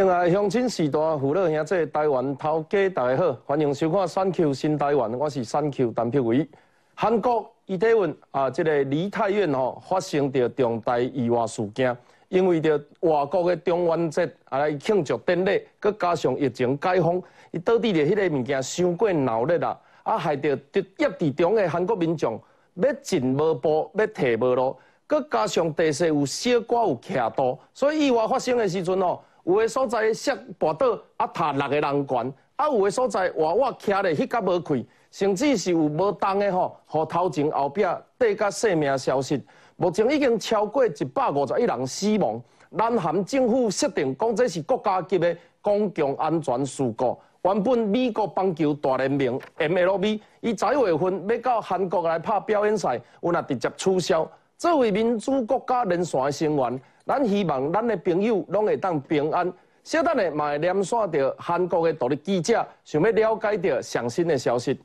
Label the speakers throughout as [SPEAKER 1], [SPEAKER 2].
[SPEAKER 1] 敬爱乡亲、时代父老兄弟、台湾头家，大家好，欢迎收看《三 Q 新台湾》，我是三 Q 陈碧伟。韩国伊体运啊，即个梨泰院吼发生着重大意外事件，因为着外国的中元节啊来庆祝典礼，佮加上疫情解封，伊导致着迄个物件伤过闹热啦，啊害着业地中的韩国民众要进无步，要退无路，佮加上地势有小寡有斜度，所以意外发生的时阵吼。有的所在摔跋倒啊，塌六个人悬；啊，有的所在活活徛咧，迄甲无开，甚至是有无动的吼，互头前后壁跌甲性命消失。目前已经超过一百五十一人死亡。南韩政府设定讲这是国家级的公共安全事故。原本美国棒球大联盟 MLB 伊十一月份要到韩国来拍表演赛，有若直接取消。作为民主国家连线的成员。咱希望咱的朋友拢会当平安。小等下嘛会连线着韩国的独立记者，想要了解着上新的消息。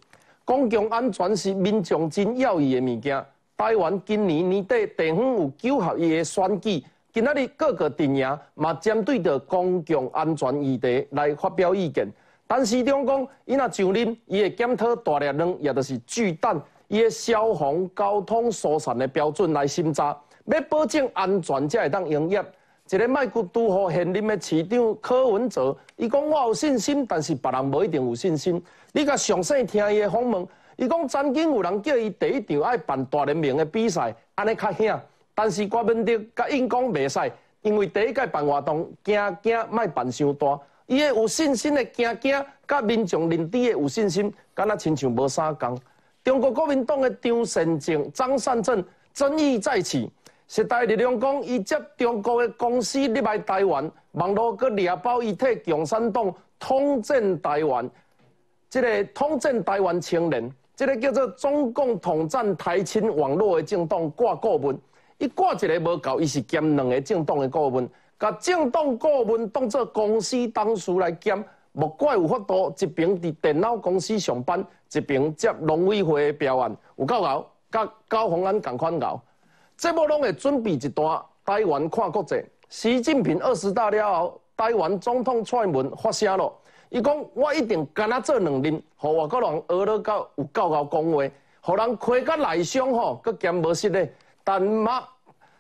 [SPEAKER 1] 公共安全是民众真要义的物件。台湾今年年底地方有九合一的选举，今仔日各个阵营嘛针对着公共安全议题来发表意见。但是中讲，伊若上任，伊会检讨大力量，也就是巨弹，伊的消防、交通疏散的标准来审查。要保证安全才会当营业。一个卖骨都和现任的市长柯文哲，伊讲我有信心，但是别人无一定有信心。你甲详细听伊的访问，伊讲曾经有人叫伊第一场爱办大联盟的比赛，安尼较险。但是郭文德甲因讲袂使，因为第一届办活动惊惊，卖办伤大。伊个有信心的惊惊，甲民众认知的有信心，敢若亲像无相共。中国国民党的张善政、张善政争议再起。时代力量讲，伊接中国的公司入来台湾，网络佮猎包伊替共产党统战台湾，即个统战台湾青年，即个叫做中共统战台青网络的政党挂顾问，伊挂一个无够，伊是兼两个政党的顾问，甲政党顾问当做公司董事来兼，莫怪有法度一边伫电脑公司上班，一边接农委会的标案，有够熬，甲高鸿安共款熬。这部拢会准备一段台湾看国际。习近平二十大了后，台湾总统蔡文发声了，伊讲我一定干那做两任，互外国人学了到有够够讲话，互人开甲内伤吼，佮兼无实咧。但嘛，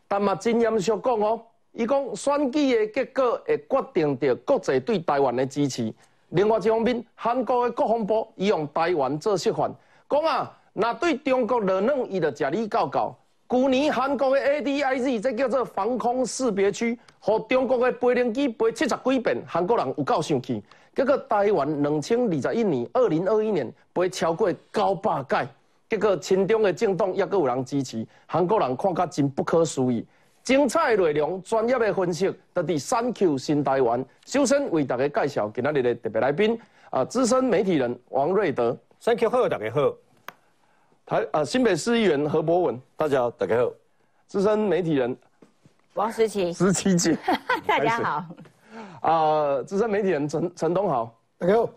[SPEAKER 1] 但嘛真严肃讲哦，伊讲选举的结果会决定着国际对台湾的支持。另外一方面，韩国的国防部伊用台湾做示范，讲啊，若对中国热闹，伊就食你够够。去年韩国的 ADIZ，这叫做防空识别区，和中国的飞行机飞七十几遍，韩国人有够生气。结果台湾两千二十一年、二零二一年飞超过九百届，结果亲中的政党也阁有人支持，韩国人看甲真不可思议。精彩内容、专业的分析，都伫三 Q 新台湾。首先为大家介绍今仔日的特别来宾，啊，资深媒体人王瑞德。
[SPEAKER 2] 三 Q 好，大家好。
[SPEAKER 1] 台啊，新北市议员何博文，
[SPEAKER 2] 大家好，大家好。
[SPEAKER 1] 资深媒体人
[SPEAKER 3] 王思琪，
[SPEAKER 1] 思琪姐，
[SPEAKER 3] 大家好。
[SPEAKER 1] 啊，资深媒体人陈陈东豪，
[SPEAKER 2] 大家好。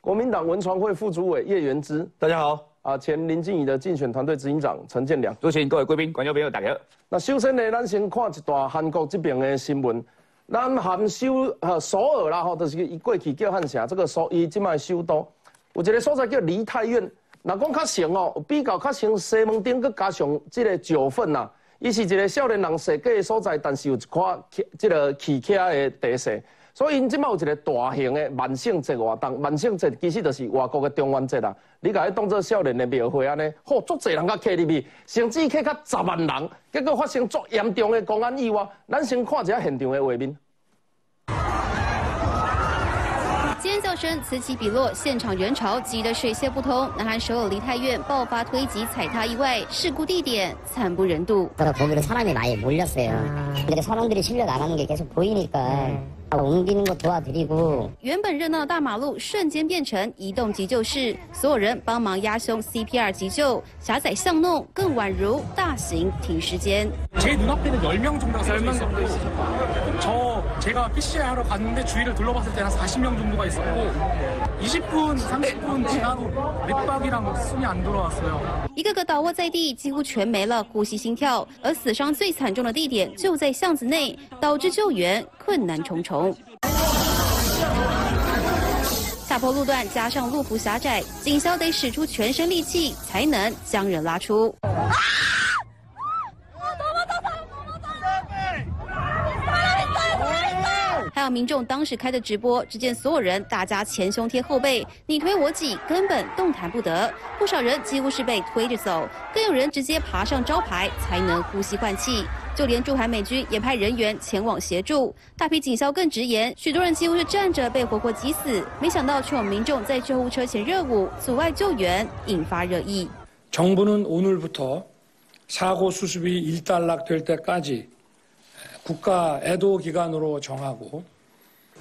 [SPEAKER 1] 国民党文传会副主委叶元之，
[SPEAKER 2] 大家好。
[SPEAKER 1] 啊，前林静怡的竞选团队执行长陈建良，
[SPEAKER 2] 主持人各位贵宾、观众朋友，大家好。
[SPEAKER 1] 那首先呢，咱先看一段韩国这边的新闻。咱韩首呃首尔啦，吼，就是伊过去叫汉城，这个首伊即卖首都，有一个所在叫梨泰院。若讲较成哦，比较较成西门町，佮加上即个九份呐，伊是一个少年人设计的所在，但是有一块即个汽车的特色，所以因即卖有一个大型的万圣节活动。万圣节其实就是外国的中元节啦，你甲伊当做少年的庙会安尼，好足侪人甲客入去，甚至客较十万人，结果发生足严重的公安意外。咱先看一下现场的画面。
[SPEAKER 4] 尖叫声此起彼落，现场人潮挤得水泄不通。南韩首尔梨泰院爆发推挤踩踏意外，事故地点惨不忍睹。
[SPEAKER 5] 거기로사람이많이몰렸어요근데사람들이실려나가는게계속보이니까
[SPEAKER 4] 原本热闹的大马路瞬间变成移动急救室，所有人帮忙压胸 CPR 急救，狭窄巷弄更宛如大型停尸间。
[SPEAKER 6] 제눈앞에는10명정도가있었고저제가 PCR 하러갔는데주위를둘러봤을때한40명정도가있었고20분30분지나도맥박이랑숨이안돌아왔어요
[SPEAKER 4] 一个个倒卧在地，几乎全没了呼吸心跳，而死伤最惨重的地点就在巷子内，导致救援困难重重。 坡路段加上路幅狭窄，警消得使出全身力气才能将人拉出。 还有民众当时开的直播，只见所有人大家前胸贴后背，你推我挤，根本动弹不得。不少人几乎是被推着走，更有人直接爬上招牌才能呼吸换气。就连驻韩美军也派人员前往协助。大批警消更直言，许多人几乎是站着被活活挤死，没想到却有民众在救护车前热舞，阻碍救援，引发热议。
[SPEAKER 7] 정부는오늘부터사고수습이일단락될때까지국가애도기간으로정하고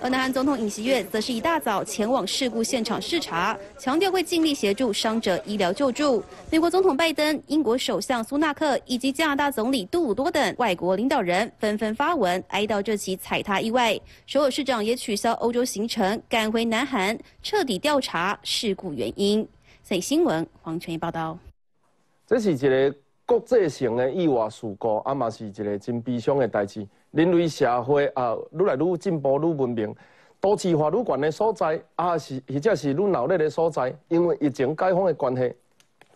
[SPEAKER 4] 而南韩总统尹锡悦则是一大早前往事故现场视察，强调会尽力协助伤者医疗救助。美国总统拜登、英国首相苏纳克以及加拿大总理杜鲁多等外国领导人纷纷发文哀悼这起踩踏意外。首尔市长也取消欧洲行程，赶回南韩彻底调查事故原因。以新闻黄全义报道。
[SPEAKER 1] 这是一个国际性的意外事故，啊嘛是一个真悲伤的代志。人类社会啊，愈来愈进步、愈文明，都市化愈悬的所在，啊是或者是愈闹热的所在，因为疫情解封的关系，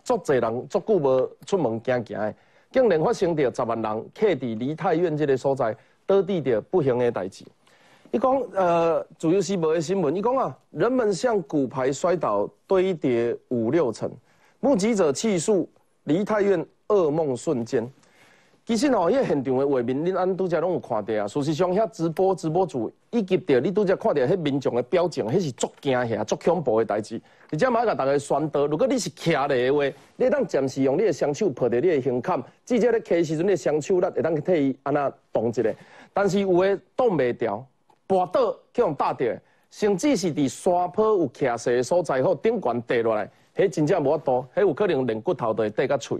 [SPEAKER 1] 足侪人足久无出门行行的，竟然发生着十万人客伫梨泰院这个所在，倒地着不幸的代志。伊讲，呃，主要是无的新闻，伊讲啊，人们像骨牌摔倒，堆叠五六层，目击者气数梨泰院噩梦瞬间。其实吼，迄现场的画面，恁安拄则拢有看到啊。事实上，遐直播直播主以及着你拄则看到迄民众的表情，迄是足惊吓、足恐怖的代志。而且嘛，甲大家宣导，如果你是徛咧的话，你当暂时用你的双手抱着你的胸坎，至少咧骑时阵，你的双手力会当去替伊安那动一下。但是有诶挡袂牢，跋倒去用打着，甚至是伫山坡有徛势的所在，或顶悬跌落来，迄真正无法度，迄有可能连骨头都会跌甲碎。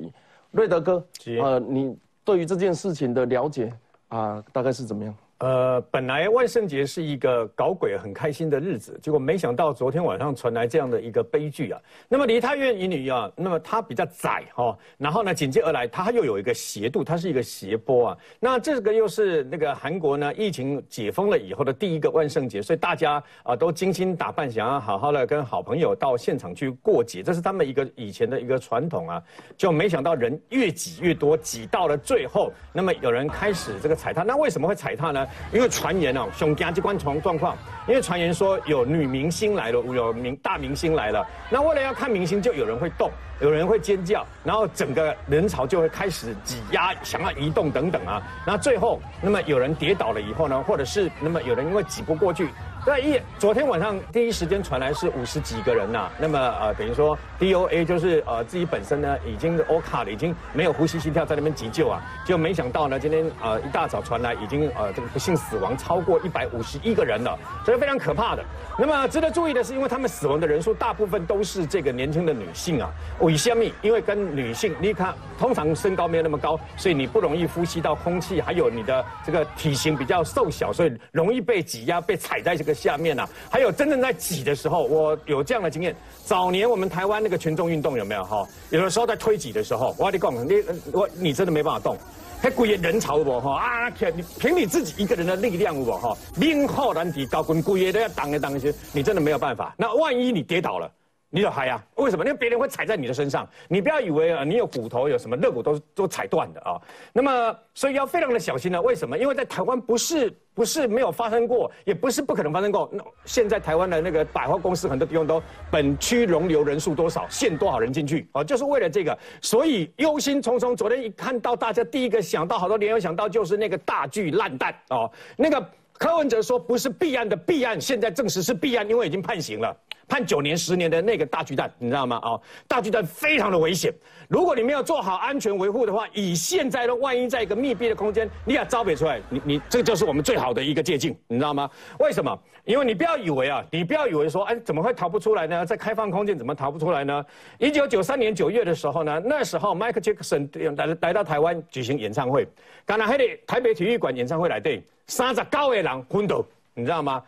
[SPEAKER 1] 瑞德哥，呃，你。对于这件事情的了解啊，大概是怎么样？
[SPEAKER 2] 呃，本来万圣节是一个搞鬼很开心的日子，结果没想到昨天晚上传来这样的一个悲剧啊。那么梨泰院乙女啊，那么它比较窄哈，然后呢紧接而来它又有一个斜度，它是一个斜坡啊。那这个又是那个韩国呢疫情解封了以后的第一个万圣节，所以大家啊都精心打扮，想要好好的跟好朋友到现场去过节，这是他们一个以前的一个传统啊。就没想到人越挤越多，挤到了最后，那么有人开始这个踩踏。那为什么会踩踏呢？因为传言哦，熊家机关从状况，因为传言说有女明星来了，有明大明星来了，那为了要看明星，就有人会动，有人会尖叫，然后整个人潮就会开始挤压，想要移动等等啊，那最后，那么有人跌倒了以后呢，或者是那么有人因为挤不过去。对，一昨天晚上第一时间传来是五十几个人呐，那么呃等于说 DOA 就是呃自己本身呢已经 O 卡了，已经没有呼吸心跳在那边急救啊，就没想到呢今天呃一大早传来已经呃这个不幸死亡超过一百五十一个人了，这是非常可怕的。那么值得注意的是，因为他们死亡的人数大部分都是这个年轻的女性啊，为什么？因为跟女性你看通常身高没有那么高，所以你不容易呼吸到空气，还有你的这个体型比较瘦小，所以容易被挤压被踩在这个。下面啊，还有真正在挤的时候，我有这样的经验。早年我们台湾那个群众运动有没有哈？有的时候在推挤的时候，我跟你讲，你我你真的没办法动，还故意人潮不哈啊？你凭你自己一个人的力量不哈？命靠难敌，高棍故意都要挡一挡一些，你真的没有办法。那万一你跌倒了？你有嗨呀？为什么？因为别人会踩在你的身上。你不要以为啊，你有骨头，有什么肋骨都都踩断的啊。那么，所以要非常的小心呢。为什么？因为在台湾不是不是没有发生过，也不是不可能发生过。那现在台湾的那个百货公司很多地方都本区容留人数多少，限多少人进去啊，就是为了这个。所以忧心忡忡。昨天一看到大家第一个想到，好多联友想到就是那个大巨烂蛋哦。那个柯文哲说不是弊案的弊案，现在证实是弊案，因为已经判刑了。判九年、十年的那个大巨蛋，你知道吗？哦，大巨蛋非常的危险。如果你没有做好安全维护的话，以现在的万一在一个密闭的空间，你要招别出来，你你这就是我们最好的一个借镜，你知道吗？为什么？因为你不要以为啊，你不要以为说，哎，怎么会逃不出来呢？在开放空间怎么逃不出来呢？一九九三年九月的时候呢，那时候 Michael Jackson 来来到台湾举行演唱会，刚才还得台北体育馆演唱会来对，三十九个人昏倒，你知道吗？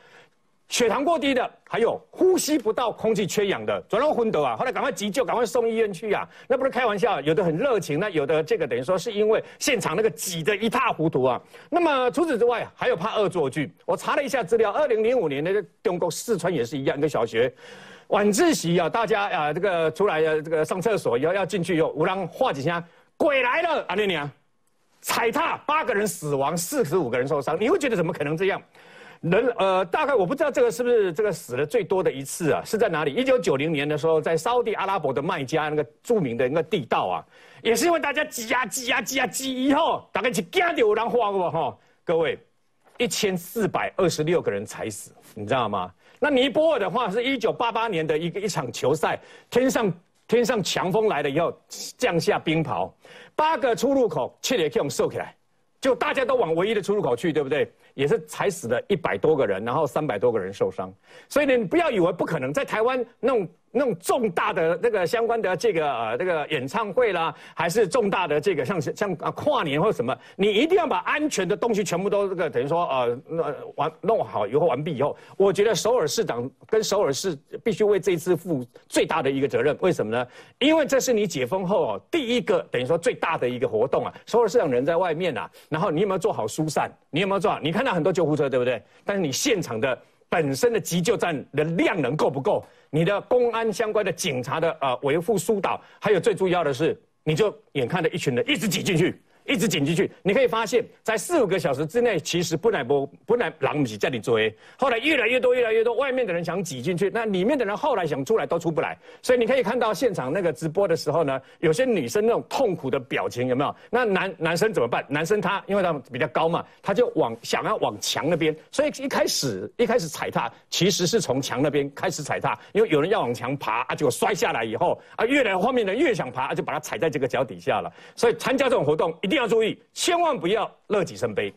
[SPEAKER 2] 血糖过低的，还有呼吸不到空气缺氧的，转到昏倒啊！后来赶快急救，赶快送医院去啊！那不是开玩笑，有的很热情，那有的这个等于说是因为现场那个挤得一塌糊涂啊。那么除此之外，还有怕恶作剧。我查了一下资料，二零零五年的中国四川也是一样，一个小学晚自习啊，大家啊这个出来这个上厕所以后要进去以后，无人画几下，鬼来了啊！那娘踩踏八个人死亡，四十五个人受伤，你会觉得怎么可能这样？人呃，大概我不知道这个是不是这个死的最多的一次啊？是在哪里？一九九零年的时候，在沙地阿拉伯的麦加那个著名的那个地道啊，也是因为大家挤呀挤呀挤呀挤，以后大概就惊到有人花过哈。各位，一千四百二十六个人踩死，你知道吗？那尼泊尔的话，是一九八八年的一个一场球赛，天上天上强风来了以后，降下冰雹，八个出入口却也可以收起来，就大家都往唯一的出入口去，对不对？也是踩死了一百多个人，然后三百多个人受伤，所以呢，你不要以为不可能，在台湾那种。那种重大的那个相关的这个呃这个演唱会啦，还是重大的这个像像啊跨年或什么，你一定要把安全的东西全部都这个等于说呃那完弄好以后完毕以后，我觉得首尔市长跟首尔市必须为这一次负最大的一个责任。为什么呢？因为这是你解封后哦第一个等于说最大的一个活动啊。首尔市长人在外面啊，然后你有没有做好疏散？你有没有做好？你看到很多救护车对不对？但是你现场的本身的急救站的量能够不够？你的公安相关的警察的呃维护疏导，还有最重要的是，你就眼看着一群人一直挤进去。一直紧进去，你可以发现，在四五个小时之内，其实不乃不不乃狼不起在你追，后来越来越多，越来越多，外面的人想挤进去，那里面的人后来想出来都出不来。所以你可以看到现场那个直播的时候呢，有些女生那种痛苦的表情有没有？那男男生怎么办？男生他因为他比较高嘛，他就往想要往墙那边，所以一开始一开始踩踏，其实是从墙那边开始踩踏，因为有人要往墙爬啊，结果摔下来以后啊，越来后面的越想爬，就把他踩在这个脚底下了。所以参加这种活动一定。要注意，千万不要乐极生悲。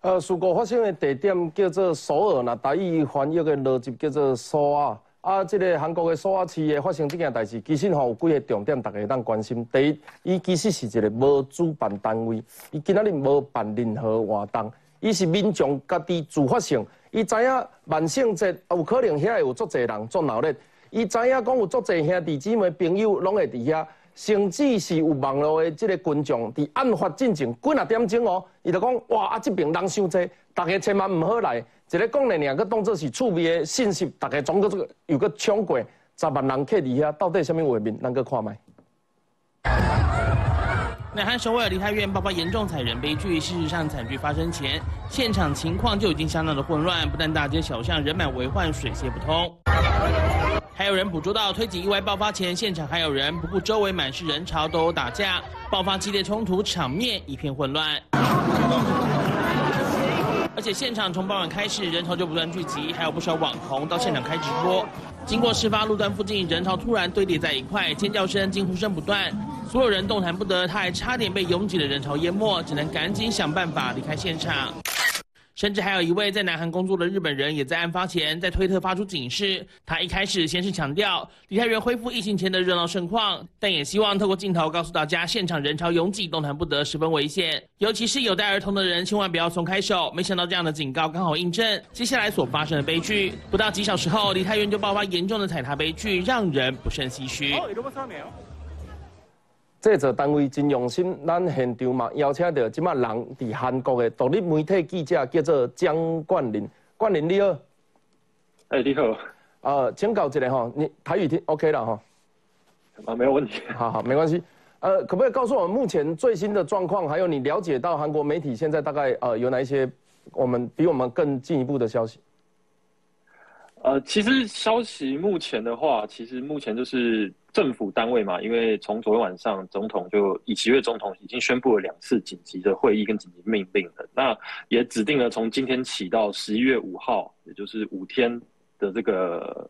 [SPEAKER 1] 呃，事故发生的地点叫做首尔，那台语翻译的逻辑叫做首尔。啊，这个韩国的首尔市的发生这件代志，其实吼有几个重点，大家当关心。第一，伊其实是一个无主办单位，伊今仔日无办任何活动，伊是民众家己自发性。伊知影万圣节有可能遐有足侪人做闹热，伊知影讲有足侪兄弟姊妹朋友拢会伫遐。甚至是有网络的这个群众，伫案发进前几啊点钟哦，伊就讲哇啊这边人伤济，大家千万唔好来。一个讲的两个动作是趣味的信息，大家总个这个有个抢过十万人客伫遐，到底什么画面？咱个看麦。
[SPEAKER 8] 南韩首尔梨泰院爆发严重踩人悲剧，事实上惨剧发生前，现场情况就已经相当的混乱，不但大街小巷人满为患，水泄不通。还有人捕捉到推挤意外爆发前，现场还有人不顾周围满是人潮都打架，爆发激烈冲突，场面一片混乱。而且现场从傍晚开始，人潮就不断聚集，还有不少网红到现场开直播。经过事发路段附近，人潮突然堆叠在一块，尖叫声、惊呼声不断，所有人动弹不得，他还差点被拥挤的人潮淹没，只能赶紧想办法离开现场。甚至还有一位在南韩工作的日本人，也在案发前在推特发出警示。他一开始先是强调梨泰院恢复疫情前的热闹盛况，但也希望透过镜头告诉大家，现场人潮拥挤，动弹不得，十分危险。尤其是有带儿童的人，千万不要松开手。没想到这样的警告刚好印证接下来所发生的悲剧。不到几小时后，梨泰院就爆发严重的踩踏悲剧，让人不胜唏嘘。
[SPEAKER 1] 制作单位真用心，咱现场嘛邀请到即马人伫韩国的独立媒体记者，叫做江冠霖。冠霖你好，
[SPEAKER 9] 哎你好，
[SPEAKER 1] 呃，请教一下吼，你台语听 OK 了哈？
[SPEAKER 9] 啊，没有问题。
[SPEAKER 1] 好好，没关系。呃，可不可以告诉我们目前最新的状况？还有你了解到韩国媒体现在大概呃有哪一些我们比我们更进一步的消息？
[SPEAKER 9] 呃，其实消息目前的话，其实目前就是政府单位嘛，因为从昨天晚上总统就以奇越总统已经宣布了两次紧急的会议跟紧急命令了，那也指定了从今天起到十一月五号，也就是五天的这个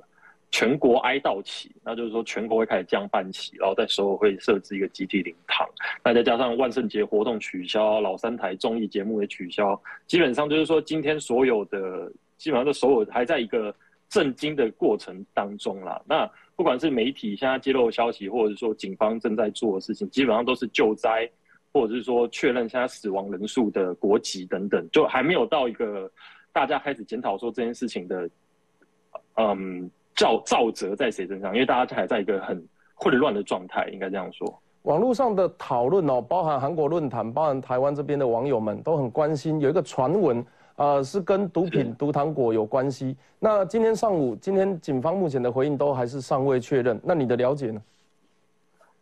[SPEAKER 9] 全国哀悼期，那就是说全国会开始降半旗，然后在首尔会设置一个集体灵堂，那再加上万圣节活动取消，老三台综艺节目也取消，基本上就是说今天所有的基本上都所有还在一个。震惊的过程当中啦，那不管是媒体现在揭露消息，或者是说警方正在做的事情，基本上都是救灾，或者是说确认现在死亡人数的国籍等等，就还没有到一个大家开始检讨说这件事情的嗯造造责在谁身上，因为大家还在一个很混乱的状态，应该这样说。
[SPEAKER 1] 网络上的讨论哦，包含韩国论坛，包含台湾这边的网友们都很关心，有一个传闻，呃，是跟毒品、毒糖果有关系。那今天上午，今天警方目前的回应都还是尚未确认。那你的了解呢？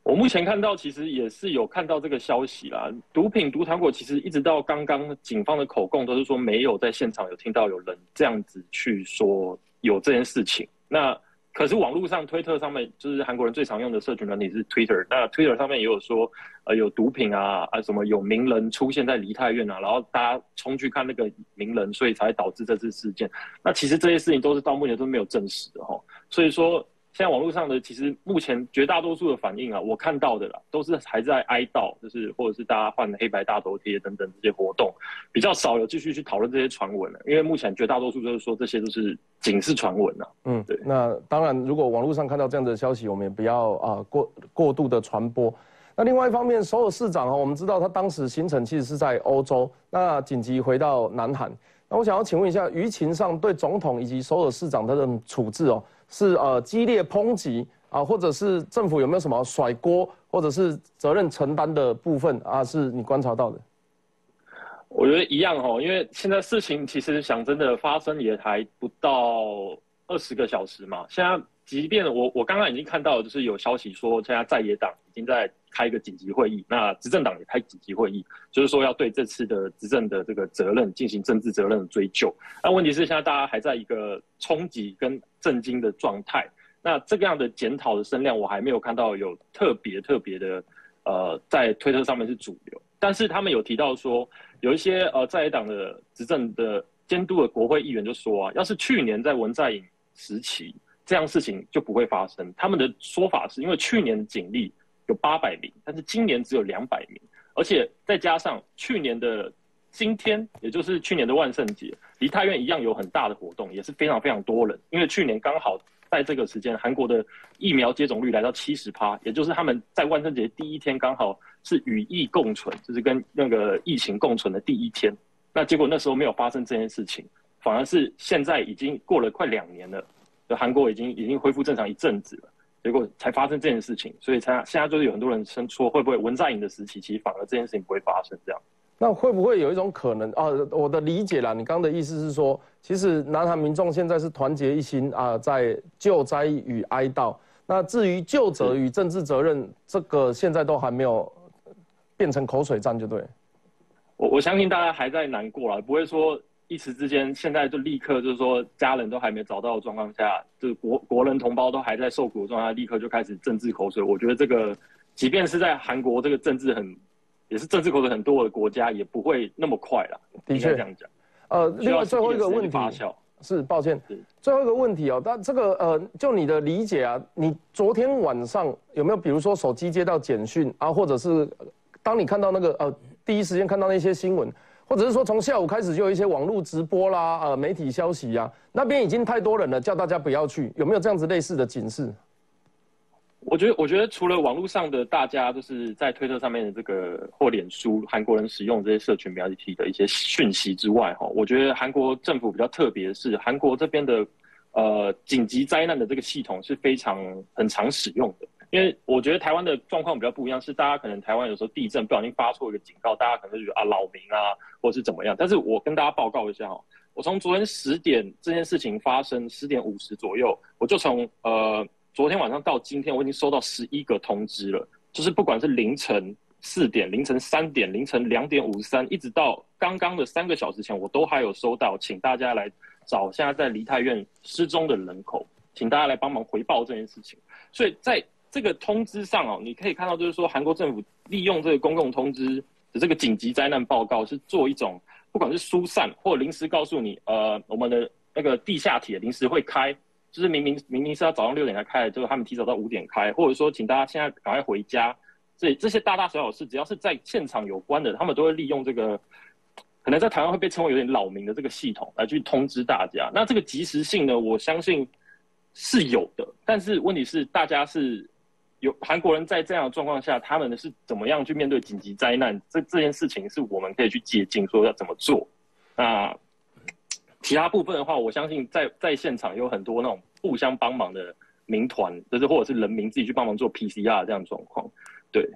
[SPEAKER 9] 我目前看到，其实也是有看到这个消息啦。毒品、毒糖果，其实一直到刚刚，警方的口供都是说没有在现场有听到有人这样子去说有这件事情。那可是网络上、推特上面，就是韩国人最常用的社群软体是 Twitter。那 Twitter 上面也有说，呃，有毒品啊啊，什么有名人出现在梨泰院啊，然后大家冲去看那个名人，所以才导致这次事件。那其实这些事情都是到目前都没有证实的哈。所以说。现在网络上的其实目前绝大多数的反应啊，我看到的啦，都是还在哀悼，就是或者是大家换黑白大头贴等等这些活动，比较少有继续去讨论这些传闻了。因为目前绝大多数都是说这些都是仅是传闻啊。嗯，对。
[SPEAKER 1] 那当然，如果网络上看到这样的消息，我们也不要啊过过度的传播。那另外一方面，首尔市长啊，我们知道他当时行程其实是在欧洲，那紧急回到南韩。那我想要请问一下，舆情上对总统以及首尔市长他的处置哦？是呃激烈抨击啊，或者是政府有没有什么甩锅或者是责任承担的部分啊？是你观察到的？
[SPEAKER 9] 我觉得一样哦，因为现在事情其实想真的发生也还不到二十个小时嘛。现在即便我我刚刚已经看到，就是有消息说现在在野党已经在开一个紧急会议，那执政党也开紧急会议，就是说要对这次的执政的这个责任进行政治责任的追究。那问题是现在大家还在一个冲击跟。震惊的状态，那这个样的检讨的声量，我还没有看到有特别特别的，呃，在推特上面是主流。但是他们有提到说，有一些呃在野党的执政的监督的国会议员就说啊，要是去年在文在寅时期，这样事情就不会发生。他们的说法是因为去年的警力有八百名，但是今年只有两百名，而且再加上去年的。今天也就是去年的万圣节，梨泰院一样有很大的活动，也是非常非常多人。因为去年刚好在这个时间，韩国的疫苗接种率来到七十趴，也就是他们在万圣节第一天刚好是与疫共存，就是跟那个疫情共存的第一天。那结果那时候没有发生这件事情，反而是现在已经过了快两年了，就韩国已经已经恢复正常一阵子了，结果才发生这件事情，所以才现在就是有很多人称说，会不会文在寅的时期，其实反而这件事情不会发生这样。
[SPEAKER 1] 那会不会有一种可能啊？我的理解啦，你刚刚的意思是说，其实南韩民众现在是团结一心啊，在救灾与哀悼。那至于救责与政治责任，这个现在都还没有变成口水战，就对。
[SPEAKER 9] 我我相信大家还在难过啦，不会说一时之间现在就立刻就是说家人都还没找到的状况下，就是国国人同胞都还在受苦的状态，立刻就开始政治口水。我觉得这个，即便是在韩国这个政治很。也是政治口水很多的国家，也不会那么快了。的确这样讲。呃，
[SPEAKER 1] 另外最后一个问题是，抱歉，最后一个问题哦。但这个呃，就你的理解啊，你昨天晚上有没有比如说手机接到简讯啊，或者是当你看到那个呃第一时间看到那些新闻，或者是说从下午开始就有一些网络直播啦、呃媒体消息呀，那边已经太多人了，叫大家不要去，有没有这样子类似的警示？
[SPEAKER 9] 我觉得，我觉得除了网络上的大家就是在推特上面的这个或脸书韩国人使用这些社群媒体的一些讯息之外，哈，我觉得韩国政府比较特别的是，韩国这边的呃紧急灾难的这个系统是非常很常使用的。因为我觉得台湾的状况比较不一样，是大家可能台湾有时候地震不小心发错一个警告，大家可能就觉得啊扰民啊，或是怎么样。但是我跟大家报告一下哈，我从昨天十点这件事情发生十点五十左右，我就从呃。昨天晚上到今天，我已经收到十一个通知了。就是不管是凌晨四点、凌晨三点、凌晨两点五十三，一直到刚刚的三个小时前，我都还有收到，请大家来找现在在梨泰院失踪的人口，请大家来帮忙回报这件事情。所以在这个通知上哦，你可以看到，就是说韩国政府利用这个公共通知的这个紧急灾难报告，是做一种不管是疏散或临时告诉你，呃，我们的那个地下铁临时会开。就是明明明明是要早上六点才开的，就是他们提早到五点开，或者说请大家现在赶快回家。所以这些大大小小事，只要是在现场有关的，他们都会利用这个，可能在台湾会被称为有点扰民的这个系统来去通知大家。那这个及时性呢，我相信是有的，但是问题是大家是有韩国人在这样的状况下，他们是怎么样去面对紧急灾难？这这件事情是我们可以去借鉴，说要怎么做。那其他部分的话，我相信在在现场有很多那种互相帮忙的民团，就是或者是人民自己去帮忙做 PCR 这样的状况。对，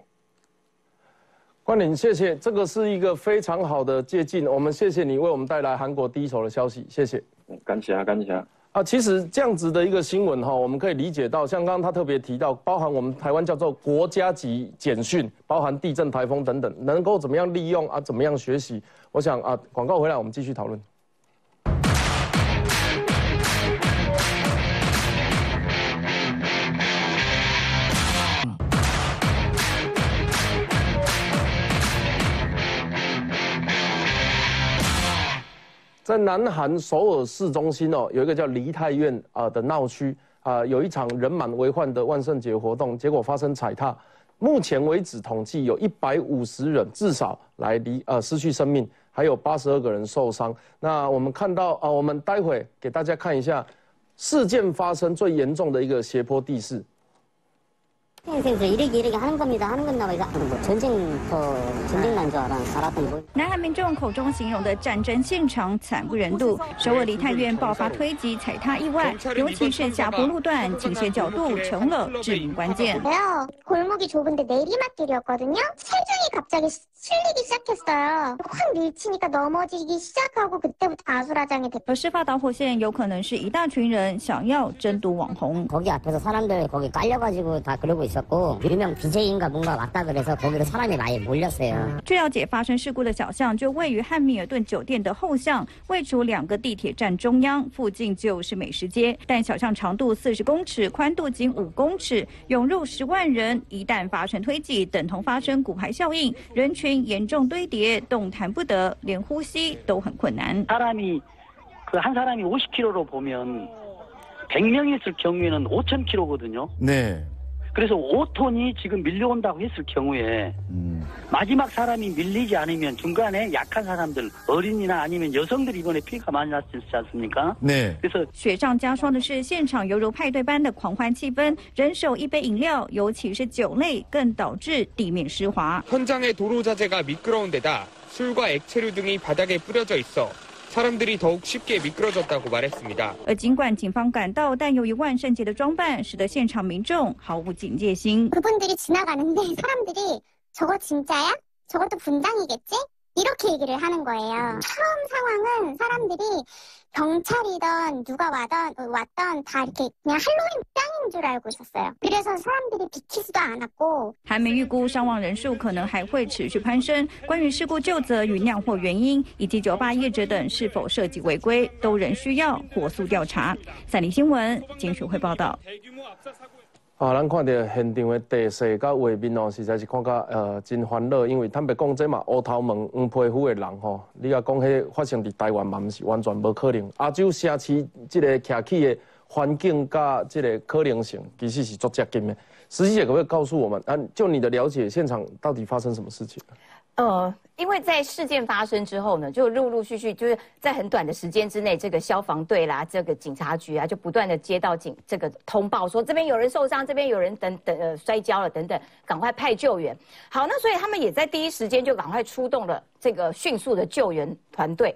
[SPEAKER 1] 关林，谢谢，这个是一个非常好的借鉴。我们谢谢你为我们带来韩国第一手的消息，谢谢。
[SPEAKER 9] 感谢啊，感谢啊。
[SPEAKER 1] 啊，其实这样子的一个新闻哈，我们可以理解到，像刚刚他特别提到，包含我们台湾叫做国家级简讯，包含地震、台风等等，能够怎么样利用啊，怎么样学习？我想啊，广告回来我们继续讨论。在南韩首尔市中心哦，有一个叫梨泰院啊的闹区啊，有一场人满为患的万圣节活动，结果发生踩踏。目前为止统计有一百五十人至少来离呃失去生命，还有八十二个人受伤。那我们看到啊，我们待会给大家看一下事件发生最严重的一个斜坡地势。
[SPEAKER 10] 南韩民众口中形容的战争现场惨不忍睹，首尔梨泰院爆发推挤踩踏意外，尤其是下坡路段倾斜角度成了致命关键。
[SPEAKER 11] 요 골목이 좁은데 내리막길이었거든요. 체중이 갑자기 실리기 시작했어요. 확 밀치니까 넘어지기 시작하고 그때부터 아수라장이 됐.
[SPEAKER 10] 而事发导火线有可能是一大群人想要争夺网红。
[SPEAKER 5] 거기 앞에서 사람들 거기 깔려가지고 다 그러고 있었고 유명 BJ인가 뭔가 왔다 그래서 거기로 사람이 많이 몰렸어요.
[SPEAKER 10] 据了解，发生事故的小巷就位于汉密尔顿酒店的后巷，位处两个地铁站中央，附近就是美食街。但小巷长度四十公尺，宽度仅五公尺，涌入十万人，一旦发生推挤，等同发生骨牌效应， 人群严重堆叠，动弹不得，连呼吸都很困难。
[SPEAKER 12] 사람이 그 한 사람이 50kg로 보면 100명이 있을 경우에는 5,000kg거든요.
[SPEAKER 13] 네.
[SPEAKER 12] 그래서 5톤이 지금 밀려온다고 했을 경우에 마지막 사람이 밀리지 않으면 중간에 약한 사람들, 어린이나 아니면 여성들 이번에 피해가 많이 났지 않습니까?
[SPEAKER 13] 네.
[SPEAKER 12] 그래서
[SPEAKER 10] 雪上加霜的是，现场犹如派对般的狂欢气氛，人手一杯饮料，尤其是酒类，更导致地面湿滑。
[SPEAKER 14] 현장의 도로 자재가 미끄러운 데다 술과 액체류 등이 바닥에 뿌려져 있어 사람들이 더욱 쉽게 미끄러졌다고 말했습니다.
[SPEAKER 10] 而尽管警方赶到，但由于万圣节的装扮，使得现场民众毫无警戒心。
[SPEAKER 11] 그분들이 지나가는데 사람들이 저거 진짜야? 저것도 분장이겠지? 이렇게 얘기를 하는 거예요. 처음 상황은 사람들이 경찰이던 누가 와던 왔던 다 이렇게 그냥 할로윈 짱인 줄 알고 있었어요. 그래서 사람들이 비키지도 않았고
[SPEAKER 10] 韩媒预估伤亡人数可能还会持续攀升。关于事故救责与酿祸原因，以及酒吧业者等是否涉及违规，都仍需要火速调查。三立新闻金属会报道。
[SPEAKER 1] 啊，咱看到现场的地势甲画面哦，实在是看甲呃真欢乐，因为坦白讲，这嘛乌头门黄皮肤的人吼，你若讲迄发生伫台湾嘛，毋是完全无可能。亚洲城市即个徛起的 环境甲即个可能性，其实是足接近的。实际姐可不可以告诉我们，啊，就你的了解，现场到底发生什么事情？
[SPEAKER 3] 呃，因为在事件发生之后呢，就陆陆续续就是在很短的时间之内，这个消防队啦，这个警察局啊，就不断的接到警这个通报说这边有人受伤，这边有人等等呃摔跤了等等，赶快派救援。好，那所以他们也在第一时间就赶快出动了这个迅速的救援团队。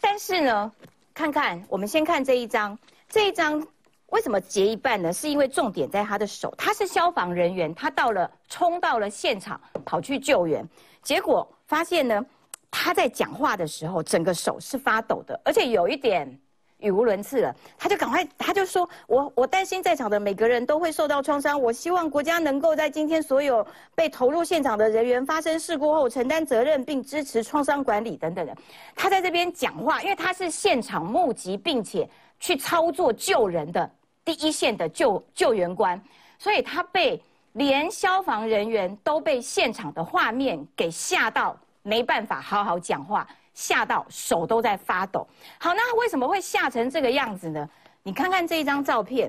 [SPEAKER 3] 但是呢，看看我们先看这一张，这一张为什么截一半呢？是因为重点在他的手，他是消防人员，他到了冲到了现场，跑去救援。结果发现呢，他在讲话的时候，整个手是发抖的，而且有一点语无伦次了。他就赶快，他就说：“我我担心在场的每个人都会受到创伤，我希望国家能够在今天所有被投入现场的人员发生事故后承担责任，并支持创伤管理等等的。”他在这边讲话，因为他是现场目击并且去操作救人的第一线的救救援官，所以他被。连消防人员都被现场的画面给吓到，没办法好好讲话，吓到手都在发抖。好，那为什么会吓成这个样子呢？你看看这一张照片，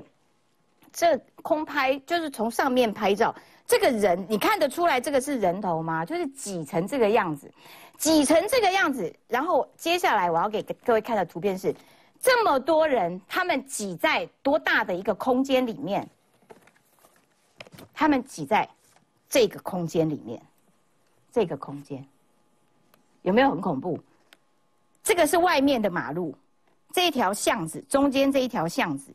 [SPEAKER 3] 这空拍就是从上面拍照，这个人你看得出来这个是人头吗？就是挤成这个样子，挤成这个样子。然后接下来我要给各位看的图片是，这么多人，他们挤在多大的一个空间里面？他们挤在这个空间里面，这个空间有没有很恐怖？这个是外面的马路，这一条巷子中间这一条巷子，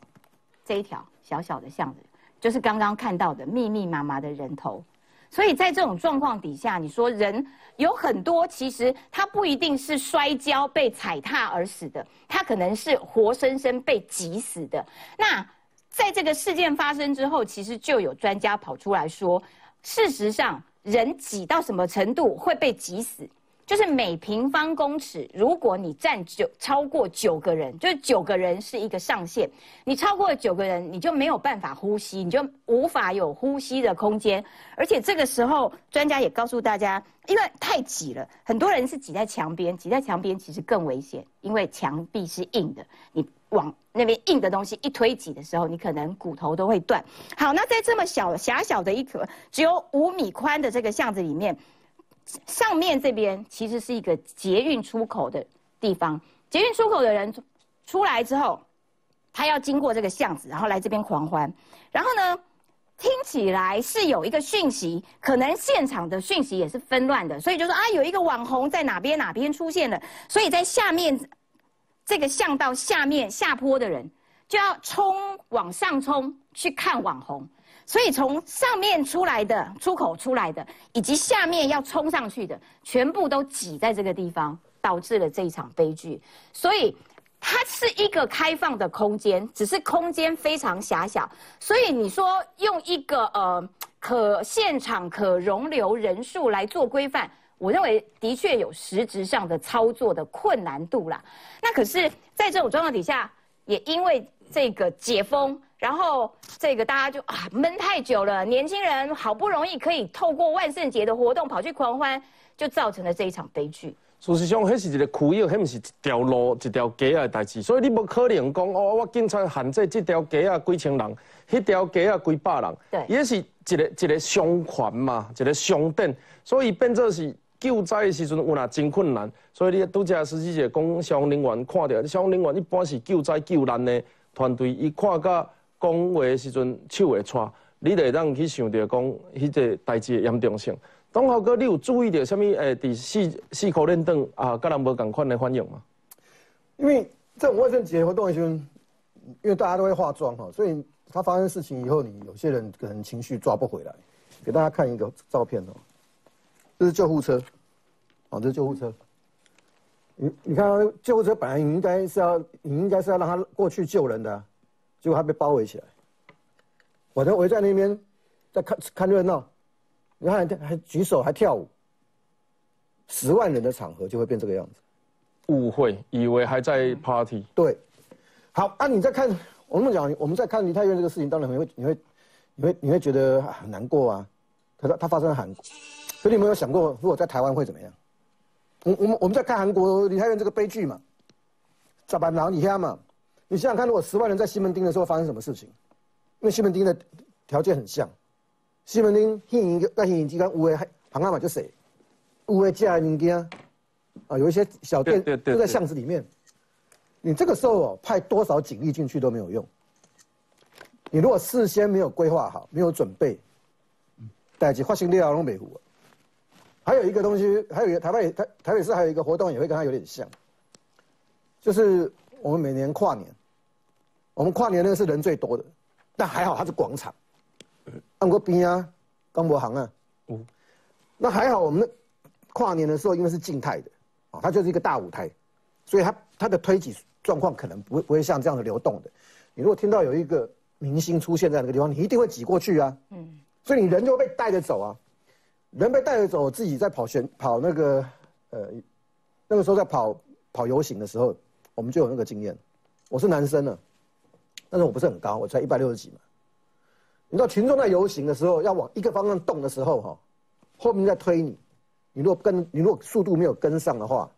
[SPEAKER 3] 这一条小小的巷子，就是刚刚看到的密密麻麻的人头。所以在这种状况底下，你说人有很多，其实他不一定是摔跤被踩踏而死的，他可能是活生生被挤死的。那在这个事件发生之后，其实就有专家跑出来说，事实上人挤到什么程度会被挤死？就是每平方公尺，如果你占九超过九个人，就是九个人是一个上限。你超过九个人，你就没有办法呼吸，你就无法有呼吸的空间。而且这个时候，专家也告诉大家，因为太挤了，很多人是挤在墙边，挤在墙边其实更危险，因为墙壁是硬的，你往那边硬的东西一推挤的时候，你可能骨头都会断。好，那在这么小狭小的一颗只有五米宽的这个巷子里面。上面这边其实是一个捷运出口的地方，捷运出口的人出来之后，他要经过这个巷子，然后来这边狂欢。然后呢，听起来是有一个讯息，可能现场的讯息也是纷乱的，所以就说啊，有一个网红在哪边哪边出现了，所以在下面这个巷道下面下坡的人就要冲往上冲去看网红。所以从上面出来的出口出来的，以及下面要冲上去的，全部都挤在这个地方，导致了这一场悲剧。所以它是一个开放的空间，只是空间非常狭小。所以你说用一个呃可现场可容留人数来做规范，我认为的确有实质上的操作的困难度啦。那可是，在这种状况底下，也因为这个解封。然后这个大家就啊闷太久了，年轻人好不容易可以透过万圣节的活动跑去狂欢，就造成了这一场悲剧。
[SPEAKER 1] 事实上，迄是一个区域，迄毋是一条路、一条街啊代志，所以你无可能讲哦，我警察限制这条街啊几千人，迄条街啊几百人，
[SPEAKER 3] 对，
[SPEAKER 1] 也是一个一个商圈嘛，一个商店，所以变做是救灾的时阵有哪真困难。所以你拄则司机姐讲，消防人员看到，消防人员一般是救灾救难的团队，伊看到。讲话的时阵手会颤，你得让去想到讲迄个代志的严重性。董豪哥，你有注意到什么？诶，第四四口连灯啊，跟人无共款的反应吗？
[SPEAKER 13] 因为这种万圣节活动的时候，因为大家都会化妆哈，所以他发生事情以后，你有些人可能情绪抓不回来。给大家看一个照片哦，这是救护车，哦，这是救护车。你你看，救护车本来应该是要，你应该是要让他过去救人的。结果他被包围起来，我就围在那边在看看热闹，你看还举手还跳舞，十万人的场合就会变这个样子，
[SPEAKER 1] 误会以为还在 party。
[SPEAKER 13] 对，好啊，你在看我们讲我们在看梨泰院这个事情，当然你会你会你会你会觉得很难过啊。可是它发生在韩国，可你有没有想过如果在台湾会怎么样？我我们我们在看韩国梨泰院这个悲剧嘛，咋办？然后你看嘛。你想想看，如果十万人在西门町的时候发生什么事情？因为西门町的条件很像，西门町黑营跟黑营机关五的旁阿嘛就谁，五的家物件啊，有一些小店就在巷子里面。你这个时候哦，派多少警力进去都没有用。你如果事先没有规划好，没有准备，代际发生了拢没糊。还有一个东西，还有一个台北台台北市还有一个活动也会跟他有点像，就是我们每年跨年。我们跨年那个是人最多的，但还好它是广场，按过边啊，刚博行啊，嗯，那还好我们跨年的时候因为是静态的，啊，它就是一个大舞台，所以它它的推挤状况可能不会不会像这样的流动的。你如果听到有一个明星出现在那个地方，你一定会挤过去啊，嗯，所以你人就会被带着走啊，人被带着走，自己在跑选跑那个呃，那个时候在跑跑游行的时候，我们就有那个经验，我是男生呢。但是我不是很高，我才一百六十几嘛。你知道群众在游行的时候要往一个方向动的时候，哈，后面在推你，你如果跟你如果速度没有跟上的话，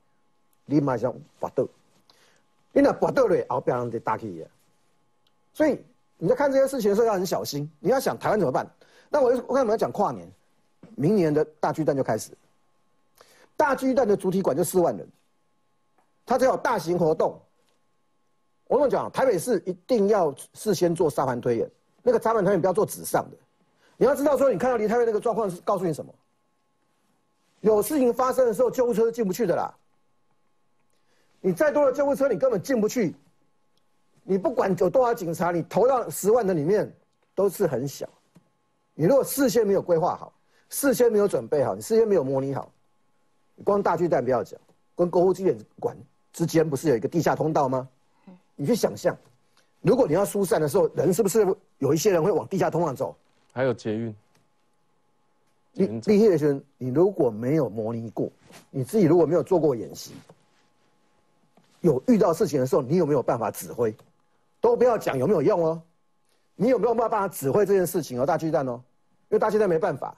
[SPEAKER 13] 你马上拔豆，你那拔豆了，后边人就打起。所以你在看这些事情的时候要很小心。你要想台湾怎么办？那我我跟你们讲跨年，明年的大巨蛋就开始。大巨蛋的主体馆就四万人，它只有大型活动。我跟你讲，台北市一定要事先做沙盘推演，那个沙盘推演不要做纸上的。你要知道说，你看到离台北那个状况是告诉你什么？有事情发生的时候，救护车是进不去的啦。你再多的救护车，你根本进不去你不管有多少警察，你投到十万的里面都是很小。你如果事先没有规划好，事先没有准备好，你事先没有模拟好，你光大巨蛋不要讲，跟国务机馆之间不是有一个地下通道吗？你去想象，如果你要疏散的时候，人是不是有一些人会往地下通道走？
[SPEAKER 1] 还有捷运。
[SPEAKER 13] 你立业生，你如果没有模拟过，你自己如果没有做过演习，有遇到事情的时候，你有没有办法指挥？都不要讲有没有用哦，你有没有办法指挥这件事情哦？大巨蛋哦，因为大巨蛋没办法，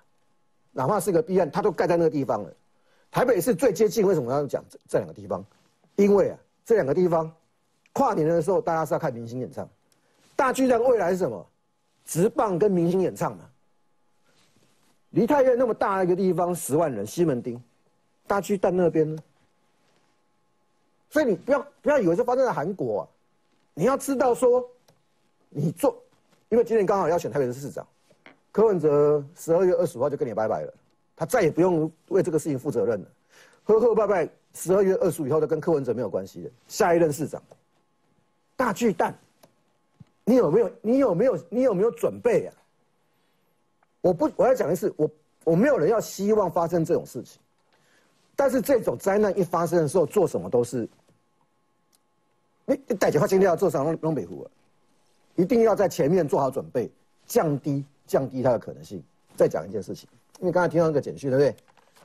[SPEAKER 13] 哪怕是个避案，它都盖在那个地方了。台北是最接近，为什么要讲这这两个地方？因为啊，这两个地方跨年的时候，大家是要看明星演唱。大巨蛋未来是什么？直棒跟明星演唱嘛。梨泰院那么大一个地方，十万人，西门町，大巨蛋那边呢？所以你不要不要以为是发生在韩国，啊，你要知道说，你做，因为今年刚好要选台北市市长，柯文哲十二月二十五号就跟你拜拜了，他再也不用为这个事情负责任了，呵呵拜拜，十二月二十五号就跟柯文哲没有关系了，下一任市长，大巨蛋，你有没有你有没有你有没有准备啊？我不，我要讲的是，我我没有人要希望发生这种事情，但是这种灾难一发生的时候，做什么都是，你你大家话今天要做上东北湖，一定要在前面做好准备，降低降低它的可能性。再讲一件事情，因为刚才听到那个简讯，对不对？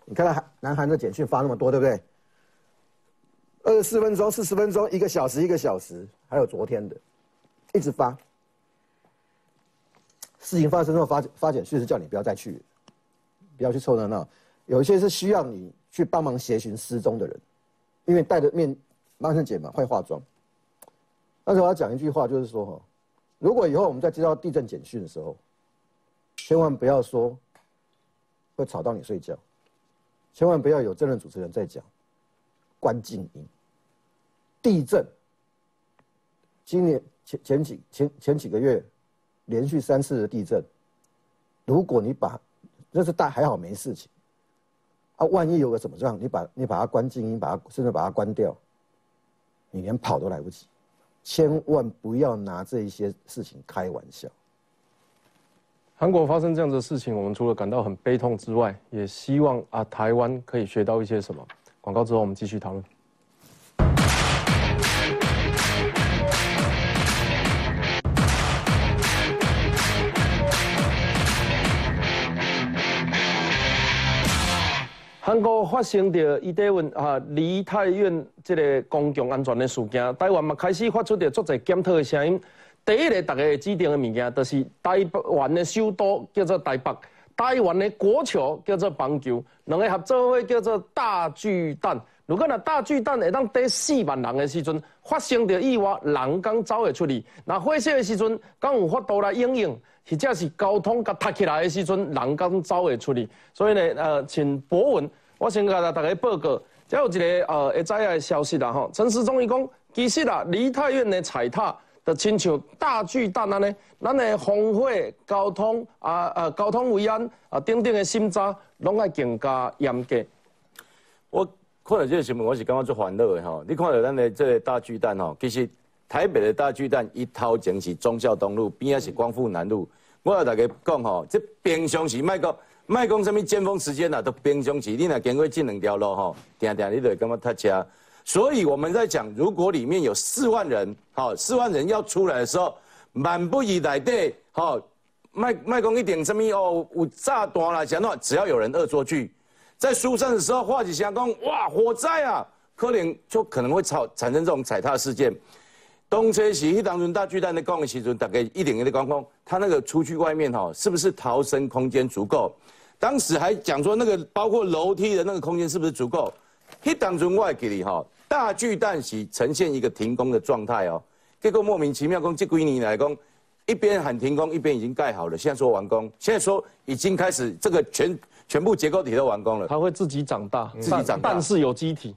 [SPEAKER 13] 你看到韩南韩的简讯发那么多，对不对？二十四分钟、四十分钟、一个小时、一个小时，还有昨天的，一直发。事情发生之后发发简讯是叫你不要再去，不要去凑热闹。有一些是需要你去帮忙协寻失踪的人，因为戴着面万圣姐嘛，会化妆。但是我要讲一句话，就是说哈，如果以后我们在接到地震简讯的时候，千万不要说会吵到你睡觉，千万不要有真人主持人在讲关静音。地震，今年前前几前前几个月。连续三次的地震，如果你把，那是大还好没事情，啊，万一有个什么状，你把你把它关静音，把它甚至把它关掉，你连跑都来不及，千万不要拿这一些事情开玩笑。
[SPEAKER 1] 韩国发生这样的事情，我们除了感到很悲痛之外，也希望啊台湾可以学到一些什么。广告之后我们继续讨论。韩国发生着伊底问啊，梨泰院这个公共安全的事件，台湾嘛开始发出着足侪检讨的声音。第一个大家会指定的物件，就是台湾的首都叫做台北，台湾的国球叫做棒球，两个合作会叫做大巨蛋。如果那大巨蛋会当得四万人的时阵，发生着意外，人刚走会出去。那火烧的时阵，刚有法度来应用，或者是交通甲塌起来的时阵，人刚走会出去。所以呢，呃，请博文，我先甲大家报告，再有一个呃会知影的消息啦吼。陈时中伊讲，其实啦，梨泰院的踩踏，就亲像大巨蛋安尼，咱的防火、交通啊啊交通维安啊等等的审查，拢爱更加严格。
[SPEAKER 15] 我。看到这个新闻，我是感觉最烦恼的吼。你看到咱的这个大巨蛋吼，其实台北的大巨蛋一头前是忠孝东路，边仔是光复南路。我要大家讲吼，这平常时卖讲卖讲什么尖峰时间呐，都平常时你若经过这两条路吼，定定你就感觉他车。所以我们在讲，如果里面有四万人，好，四万人要出来的时候，满不以来底，好，卖卖讲一点什么哦，有炸弹啦，讲喏，只要有人恶作剧。在疏散的时候，化几下工，哇，火灾啊！可能就可能会产产生这种踩踏事件。东车是一当中大巨蛋的工的时阵，大概一点一的光空，它那个出去外面哈，是不是逃生空间足够？当时还讲说那个包括楼梯的那个空间是不是足够？一当中外给你哈，大巨蛋是呈现一个停工的状态哦。结果莫名其妙，讲这几年来讲，一边喊停工，一边已经盖好了，现在说完工，现在说已经开始这个全。全部结构体都完工了，
[SPEAKER 1] 它会自己长大，
[SPEAKER 15] 自己长
[SPEAKER 1] 大，但是有机体。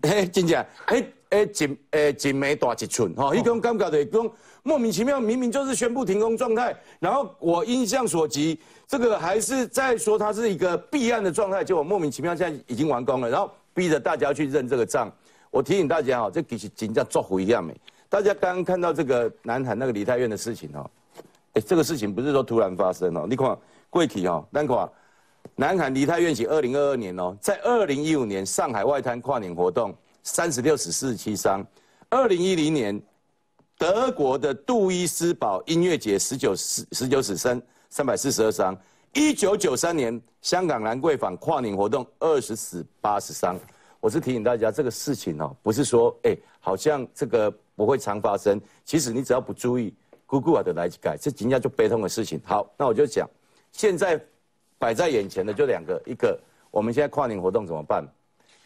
[SPEAKER 15] 哎，金姐，哎哎，锦哎锦眉大一寸，哈，一种感觉的，种莫名其妙，明明就是宣布停工状态，然后我印象所及，这个还是在说它是一个避案的状态，结果莫名其妙现在已经完工了，然后逼着大家去认这个账。我提醒大家哦，这其实真正作回一样的。大家刚刚看到这个南韩那个梨泰院的事情哦，哎，这个事情不是说突然发生哦，你看贵体哦，那看南韩梨泰院起二零二二年哦，在二零一五年上海外滩跨年活动三十六死四十七伤，二零一零年德国的杜伊斯堡音乐节十九死十九死三三百四十二伤，一九九三年香港兰桂坊跨年活动二十死八十伤。我是提醒大家，这个事情哦，不是说哎，好像这个不会常发生。其实你只要不注意，咕咕啊的来改，这人家就悲痛的事情。好，那我就讲，现在摆在眼前的就两个，一个我们现在跨年活动怎么办？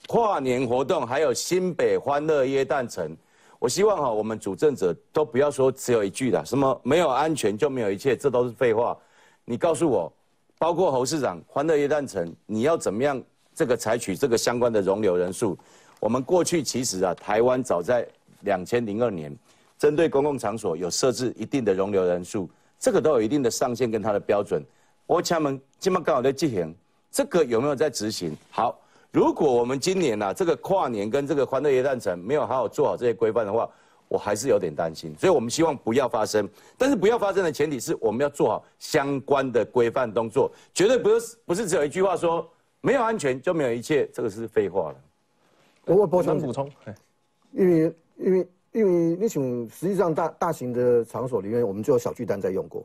[SPEAKER 15] 跨年活动还有新北欢乐耶诞城，我希望哈，我们主政者都不要说只有一句的，什么没有安全就没有一切，这都是废话。你告诉我，包括侯市长，欢乐耶诞城，你要怎么样？这个采取这个相关的容留人数，我们过去其实啊，台湾早在两千零二年，针对公共场所有设置一定的容留人数，这个都有一定的上限跟它的标准。我请问，今麦刚好在进行，这个有没有在执行？好，如果我们今年呐，这个跨年跟这个欢乐夜诞城没有好好做好这些规范的话，我还是有点担心。所以我们希望不要发生，但是不要发生的前提是我们要做好相关的规范动作，绝对不是不是只有一句话说。没有安全就没有一切，这个是废话了。
[SPEAKER 13] 我补充
[SPEAKER 1] 补充，
[SPEAKER 13] 因为因为因为那种实际上大大型的场所里面，我们就有小巨蛋在用过，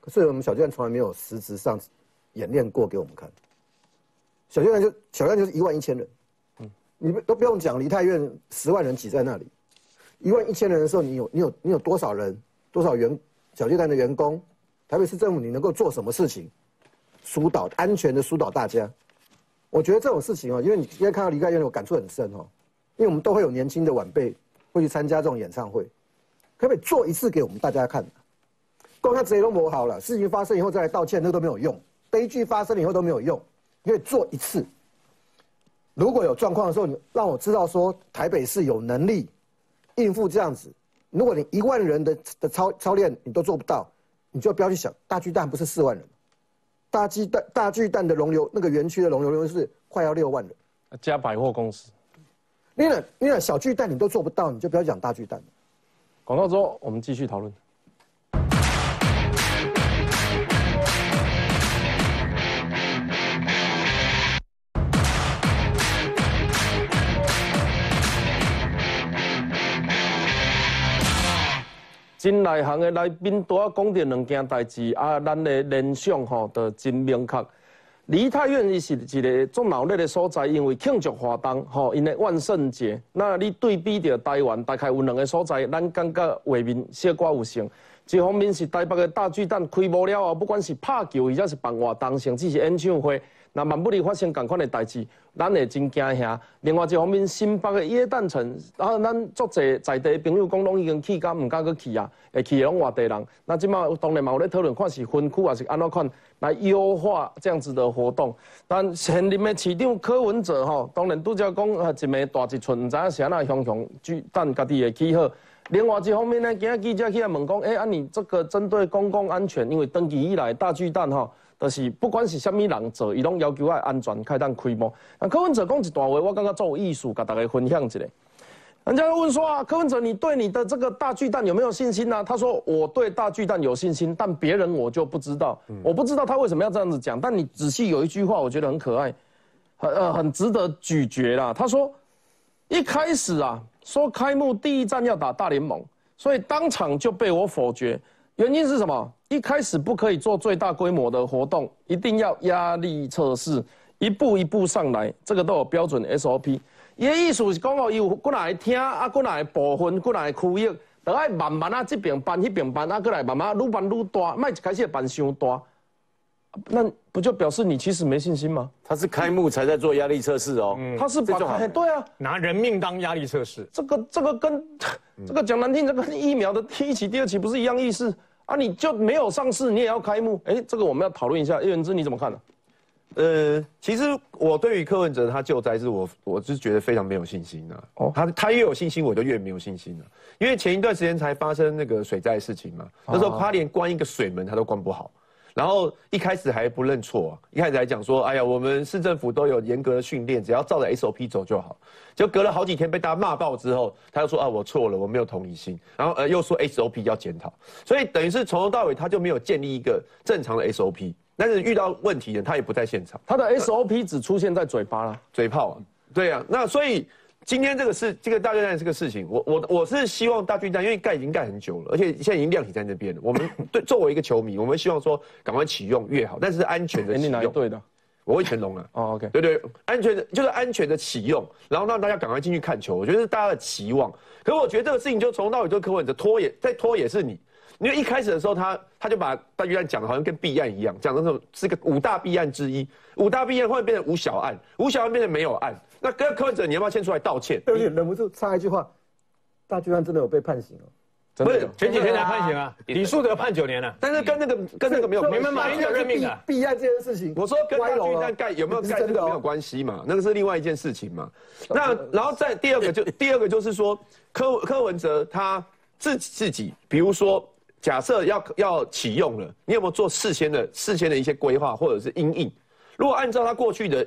[SPEAKER 13] 可是我们小巨蛋从来没有实质上演练过给我们看。小巨蛋就小巨蛋就是一万一千人，嗯，你们都不用讲梨泰院十万人挤在那里，一万一千人的时候，你有你有你有多少人多少员小巨蛋的员工，台北市政府你能够做什么事情，疏导安全的疏导大家？我觉得这种事情哦，因为你今天看到离开院，我感触很深哦。因为我们都会有年轻的晚辈会去参加这种演唱会，可不可以做一次给我们大家看？光看这些都磨好了，事情发生以后再来道歉，那都没有用。悲剧发生了以后都没有用，因为做一次，如果有状况的时候，你让我知道说台北市有能力应付这样子。如果你一万人的的操操练你都做不到，你就不要去想大巨蛋不是四万人。大巨蛋、大巨蛋的容留，那个园区的容留人是快要六万人，
[SPEAKER 1] 加百货公司。
[SPEAKER 13] 你那、你那小巨蛋你都做不到，你就不要讲大巨蛋
[SPEAKER 1] 广告之后，我们继续讨论。真内行的来宾多讲着两件代志，啊，咱的联想吼都真明确。梨泰院伊是一个足闹热的所在，因为庆祝活动吼，因为万圣节。那你对比着台湾，大概有两个所在，咱感觉画面小寡有像。一方面是台北的大巨蛋开幕了后，不管是拍球，或者是办活动，甚至是演唱会。那万不里发生同款的代志，咱会真惊吓。另外一方面，新北的耶诞城，啊，咱足侪在地朋友讲拢已经去，甲毋敢去去啊，会去的拢外地人。那即马当然嘛有咧讨论，看是分区还是安怎款来优化这样子的活动。但现任的市长柯文哲吼，当然拄则讲啊，一枚大一寸，毋知影是安怎雄雄巨蛋家己会起好。另外一方面呢，今日记者去问讲，哎，啊你这个针对公共安全，因为登记以来大巨蛋吼。就是不管是什么人做，伊拢要求爱安全开单开幕。那柯文哲讲一段话，我感觉做艺术，甲大家分享一下。人家问说啊，柯文哲，你对你的这个大巨蛋有没有信心呢？他说我对大巨蛋有信心，但别人我就不知道。我不知道他为什么要这样子讲。但你仔细有一句话，我觉得很可爱，很呃很值得咀嚼啦。他说一开始啊，说开幕第一站要打大联盟，所以当场就被我否决。原因是什么？一开始不可以做最大规模的活动，一定要压力测试，一步一步上来，这个都有标准 SOP。伊的意思是讲哦，有过来听啊，过来部分，过来区域，都爱慢慢啊，这边办，那边办啊，过来慢慢愈办愈大，卖一开始办伤大，那不就表示你其实没信心吗？
[SPEAKER 15] 他是开幕才在做压力测试哦，
[SPEAKER 1] 他是把对啊，
[SPEAKER 2] 拿人命当压力测试，
[SPEAKER 1] 这个这个跟这个讲难听，这个疫苗的第一期、第二期不是一样意思？啊，你就没有上市，你也要开幕？哎，这个我们要讨论一下。叶元之你怎么看呢？
[SPEAKER 16] 呃，其实我对于柯文哲他救灾是我，我是觉得非常没有信心的。哦，他他越有信心，我就越没有信心了。因为前一段时间才发生那个水灾事情嘛，那时候他连关一个水门他都关不好。然后一开始还不认错，一开始还讲说，哎呀，我们市政府都有严格的训练，只要照着 SOP 走就好。就隔了好几天被大家骂爆之后，他又说啊，我错了，我没有同理心，然后呃又说 SOP 要检讨，所以等于是从头到尾他就没有建立一个正常的 SOP。但是遇到问题的他也不在现场，
[SPEAKER 1] 他的 SOP 只出现在嘴巴了，
[SPEAKER 16] 嘴炮啊，对啊，那所以。今天这个事，这个大巨蛋这个事情，我我我是希望大巨蛋，因为盖已经盖很久了，而且现在已经亮起在那边了。我们 对作为一个球迷，我们希望说赶快启用越好，但是安全的启用。
[SPEAKER 1] 对的，
[SPEAKER 16] 我会全龙啊。
[SPEAKER 1] 哦，OK，
[SPEAKER 16] 对对，安全的就是安全的启用，然后让大家赶快进去看球，我觉得是大家的期望。可是我觉得这个事情就从头到尾都柯文哲拖也在拖也是你。因为一开始的时候，他他就把大巨蛋讲的好像跟弊案一样，讲的是是个五大弊案之一，五大弊案后面变成五小案，五小案变成没有案。那跟柯文哲，你要不要先出来道歉？
[SPEAKER 13] 对不起，忍不住插一句话，大巨蛋真的有被判刑哦，
[SPEAKER 2] 不是前几天才判刑啊，李树德判九年了，
[SPEAKER 16] 但是跟那个跟那个没有，
[SPEAKER 2] 你们马英九任命的
[SPEAKER 13] 避案这件事情，
[SPEAKER 16] 我说跟大巨蛋盖有没有盖这个没有关系嘛，那个是另外一件事情嘛。那然后再第二个就第二个就是说柯柯文哲他自己自己，比如说。假设要要启用了，你有没有做事先的事先的一些规划或者是阴影？如果按照他过去的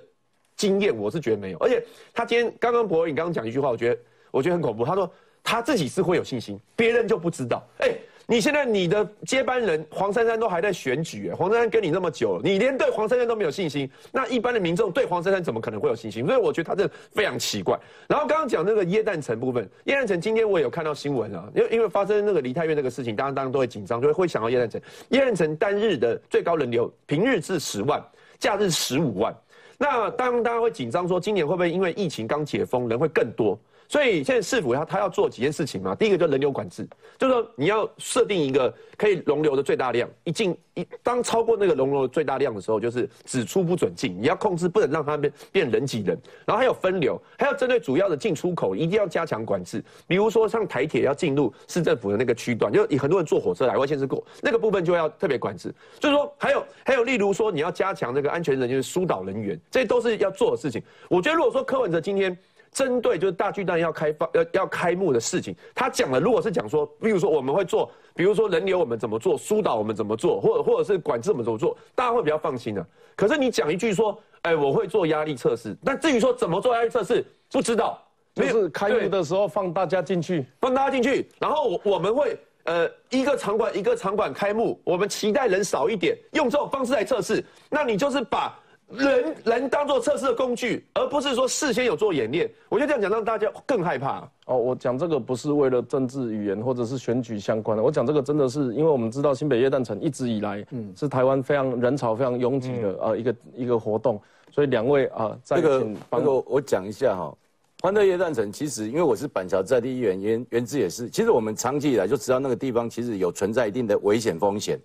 [SPEAKER 16] 经验，我是觉得没有。而且他今天刚刚博伟你刚刚讲一句话，我觉得我觉得很恐怖。他说他自己是会有信心，别人就不知道。哎。你现在你的接班人黄珊珊都还在选举，黄珊珊跟你那么久了，你连对黄珊珊都没有信心，那一般的民众对黄珊珊怎么可能会有信心？所以我觉得他这非常奇怪。然后刚刚讲那个耶诞城部分，耶诞城今天我也有看到新闻啊，因为因为发生那个梨泰院那个事情，大家当然都会紧张，就会会想到耶诞城。耶诞城单日的最高人流，平日是十万，假日十五万。那当大家会紧张说，今年会不会因为疫情刚解封，人会更多？所以现在市府要他要做几件事情嘛？第一个就人流管制，就是说你要设定一个可以容留的最大量，一进一当超过那个容留的最大量的时候，就是只出不准进，你要控制，不能让它变变人挤人。然后还有分流，还要针对主要的进出口一定要加强管制。比如说像台铁要进入市政府的那个区段，就很多人坐火车来外县市过，那个部分就要特别管制。就是说还有还有，例如说你要加强那个安全人员疏导人员，这都是要做的事情。我觉得如果说柯文哲今天。针对就是大巨蛋要开放要要开幕的事情，他讲了，如果是讲说，比如说我们会做，比如说人流我们怎么做，疏导我们怎么做，或者或者是管制我们怎么做，大家会比较放心的。可是你讲一句说，哎，我会做压力测试，那至于说怎么做压力测试，不知道，
[SPEAKER 1] 就是开幕的时候放大家进去，
[SPEAKER 16] 放大家进去，然后我我们会呃一个场馆一个场馆开幕，我们期待人少一点，用这种方式来测试，那你就是把。人人当做测试的工具，而不是说事先有做演练。我觉得这样讲让大家更害怕。
[SPEAKER 1] 哦，我讲这个不是为了政治语言或者是选举相关的，我讲这个真的是因为我们知道新北夜诞城一直以来，嗯，是台湾非常人潮非常拥挤的呃一个一个活动，所以两位啊，
[SPEAKER 15] 这个那个我讲一下哈，欢乐夜诞城其实因为我是板桥在地议员，原原之也是，其实我们长期以来就知道那个地方其实有存在一定的危险风险。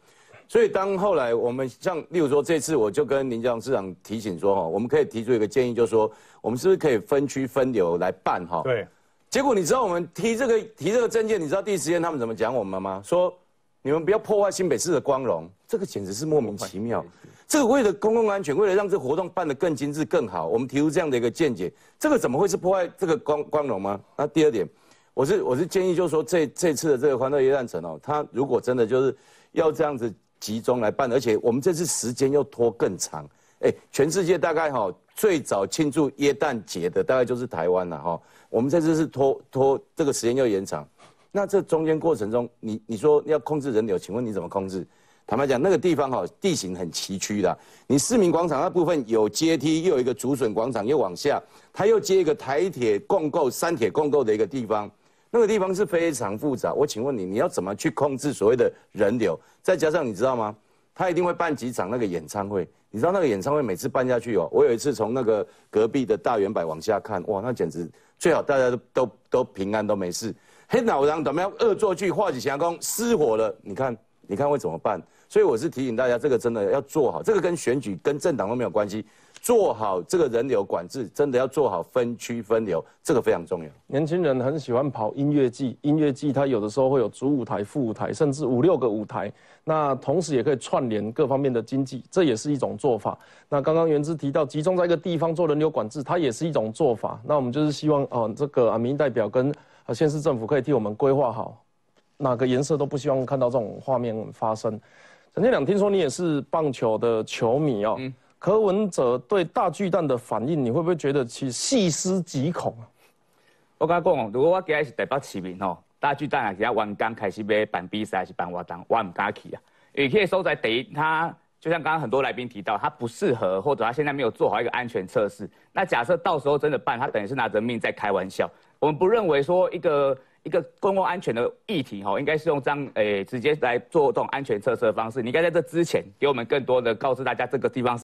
[SPEAKER 15] 所以，当后来我们像，例如说这次，我就跟林江市长提醒说，哈，我们可以提出一个建议，就是说，我们是不是可以分区分流来办，哈？
[SPEAKER 2] 对。
[SPEAKER 15] 结果你知道我们提这个提这个证件，你知道第一时间他们怎么讲我们吗？说你们不要破坏新北市的光荣，这个简直是莫名其妙。这个为了公共安全，为了让这个活动办得更精致更好，我们提出这样的一个见解，这个怎么会是破坏这个光光荣吗？那第二点，我是我是建议，就是说这这次的这个欢乐夜诞城哦，它如果真的就是要这样子。集中来办，而且我们这次时间又拖更长。哎，全世界大概哈最早庆祝耶诞节的大概就是台湾了哈。我们这次是拖拖这个时间又延长，那这中间过程中，你你说要控制人流，请问你怎么控制？坦白讲，那个地方哈地形很崎岖的。你市民广场那部分有阶梯，又有一个竹笋广场，又往下，它又接一个台铁共构、三铁共构的一个地方。那个地方是非常复杂，我请问你，你要怎么去控制所谓的人流？再加上你知道吗？他一定会办几场那个演唱会，你知道那个演唱会每次办下去哦，我有一次从那个隔壁的大圆柏往下看，哇，那简直最好大家都都都平安都没事。黑脑囊怎么样恶作剧化解强攻失火了？你看，你看会怎么办？所以我是提醒大家，这个真的要做好，这个跟选举跟政党都没有关系。做好这个人流管制，真的要做好分区分流，这个非常重要。
[SPEAKER 1] 年轻人很喜欢跑音乐季，音乐季它有的时候会有主舞台、副舞台，甚至五六个舞台。那同时也可以串联各方面的经济，这也是一种做法。那刚刚原之提到集中在一个地方做人流管制，它也是一种做法。那我们就是希望哦，这个啊民意代表跟啊县市政府可以替我们规划好，哪个颜色都不希望看到这种画面发生。陈建良，听说你也是棒球的球迷哦。柯文哲对大巨蛋的反应，你会不会觉得其细思极恐啊？
[SPEAKER 17] 我跟他讲哦，如果我今日是台北市民吼，大巨蛋啊，其他员工开始要办比赛还是办活动，我唔敢去啊。因为可以收在第一，他就像刚刚很多来宾提到，他不适合，或者他现在没有做好一个安全测试。那假设到时候真的办，他等于是拿人命在开玩笑。我们不认为说一个。一个公共安全的议题哈，应该是用这样诶直接来做这种安全测试的方式。你应该在这之前给我们更多的告诉大家这个地方。